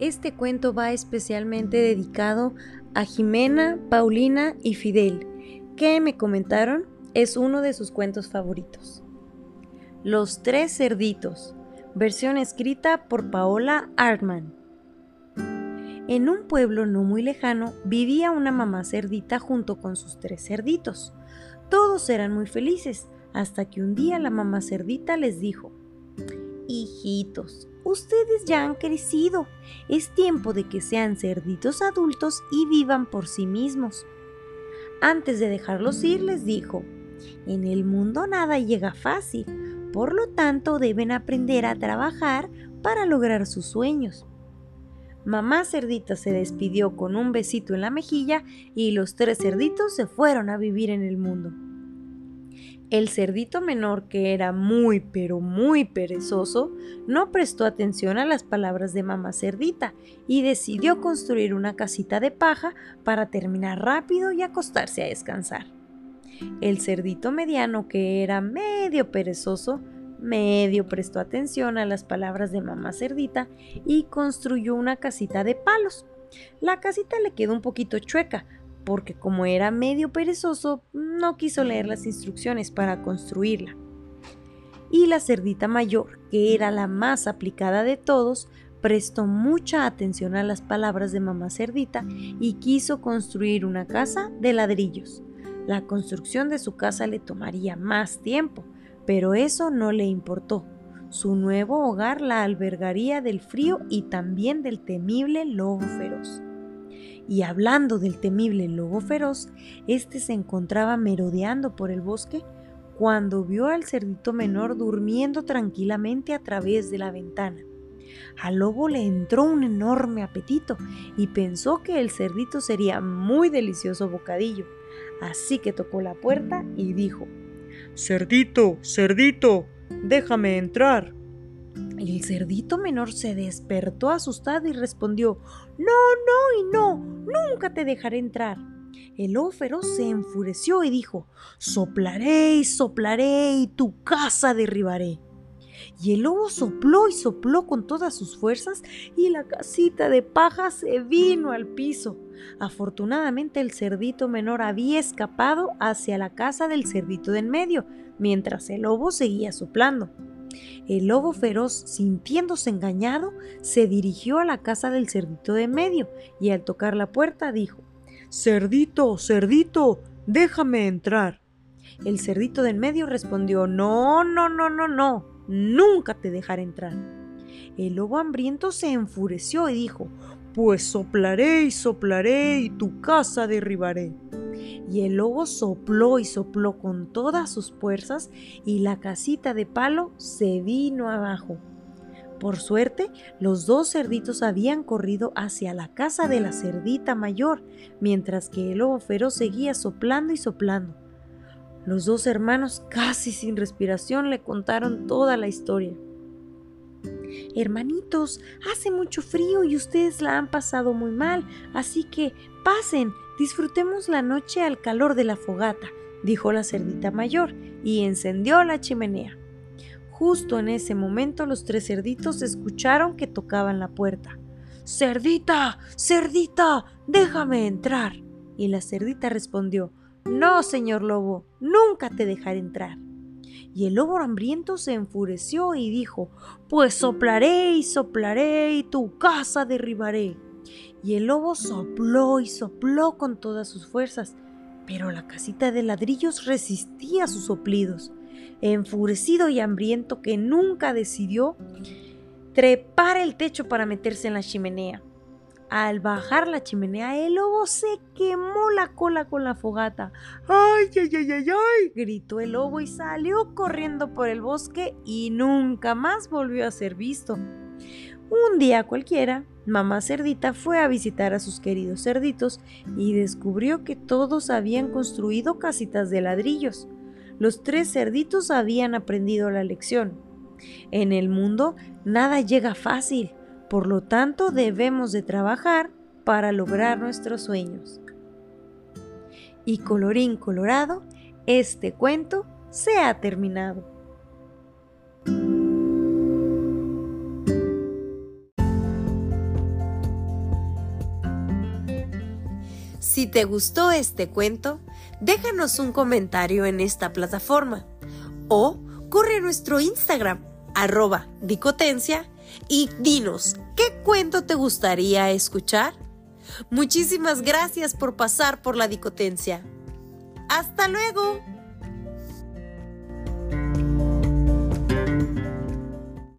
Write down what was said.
Este cuento va especialmente dedicado a Jimena, Paulina y Fidel, que me comentaron es uno de sus cuentos favoritos. Los tres cerditos, versión escrita por Paola Artman. En un pueblo no muy lejano vivía una mamá cerdita junto con sus tres cerditos. Todos eran muy felices, hasta que un día la mamá cerdita les dijo, Hijitos, ustedes ya han crecido. Es tiempo de que sean cerditos adultos y vivan por sí mismos. Antes de dejarlos ir, les dijo, en el mundo nada llega fácil, por lo tanto deben aprender a trabajar para lograr sus sueños. Mamá cerdita se despidió con un besito en la mejilla y los tres cerditos se fueron a vivir en el mundo. El cerdito menor, que era muy pero muy perezoso, no prestó atención a las palabras de mamá cerdita y decidió construir una casita de paja para terminar rápido y acostarse a descansar. El cerdito mediano, que era medio perezoso, medio prestó atención a las palabras de mamá cerdita y construyó una casita de palos. La casita le quedó un poquito chueca, porque como era medio perezoso, no quiso leer las instrucciones para construirla. Y la cerdita mayor, que era la más aplicada de todos, prestó mucha atención a las palabras de mamá cerdita y quiso construir una casa de ladrillos. La construcción de su casa le tomaría más tiempo, pero eso no le importó. Su nuevo hogar la albergaría del frío y también del temible lobo feroz. Y hablando del temible lobo feroz, éste se encontraba merodeando por el bosque cuando vio al cerdito menor durmiendo tranquilamente a través de la ventana. Al lobo le entró un enorme apetito y pensó que el cerdito sería muy delicioso bocadillo, así que tocó la puerta y dijo, Cerdito, cerdito, déjame entrar. El cerdito menor se despertó asustado y respondió, No, no y no, nunca te dejaré entrar. El lobo se enfureció y dijo, Soplaré y soplaré y tu casa derribaré. Y el lobo sopló y sopló con todas sus fuerzas y la casita de paja se vino al piso. Afortunadamente el cerdito menor había escapado hacia la casa del cerdito de en medio, mientras el lobo seguía soplando. El lobo feroz, sintiéndose engañado, se dirigió a la casa del cerdito de medio y al tocar la puerta dijo, Cerdito, cerdito, déjame entrar. El cerdito de en medio respondió, No, no, no, no, no, nunca te dejaré entrar. El lobo hambriento se enfureció y dijo, Pues soplaré y soplaré y tu casa derribaré y el lobo sopló y sopló con todas sus fuerzas y la casita de palo se vino abajo. Por suerte, los dos cerditos habían corrido hacia la casa de la cerdita mayor, mientras que el lobo feroz seguía soplando y soplando. Los dos hermanos, casi sin respiración, le contaron toda la historia. Hermanitos, hace mucho frío y ustedes la han pasado muy mal, así que pasen, disfrutemos la noche al calor de la fogata, dijo la cerdita mayor, y encendió la chimenea. Justo en ese momento los tres cerditos escucharon que tocaban la puerta. Cerdita, cerdita, déjame entrar. Y la cerdita respondió, No, señor lobo, nunca te dejaré entrar. Y el lobo hambriento se enfureció y dijo, Pues soplaré y soplaré y tu casa derribaré. Y el lobo sopló y sopló con todas sus fuerzas, pero la casita de ladrillos resistía sus soplidos. Enfurecido y hambriento que nunca decidió trepar el techo para meterse en la chimenea. Al bajar la chimenea, el lobo se quemó la cola con la fogata. ¡Ay, ay, ay, ay, ay! gritó el lobo y salió corriendo por el bosque y nunca más volvió a ser visto. Un día cualquiera, mamá cerdita fue a visitar a sus queridos cerditos y descubrió que todos habían construido casitas de ladrillos. Los tres cerditos habían aprendido la lección. En el mundo nada llega fácil por lo tanto, debemos de trabajar para lograr nuestros sueños. Y colorín colorado, este cuento se ha terminado. Si te gustó este cuento, déjanos un comentario en esta plataforma o corre a nuestro Instagram arroba dicotencia y dinos, ¿qué cuento te gustaría escuchar? Muchísimas gracias por pasar por la dicotencia. ¡Hasta luego!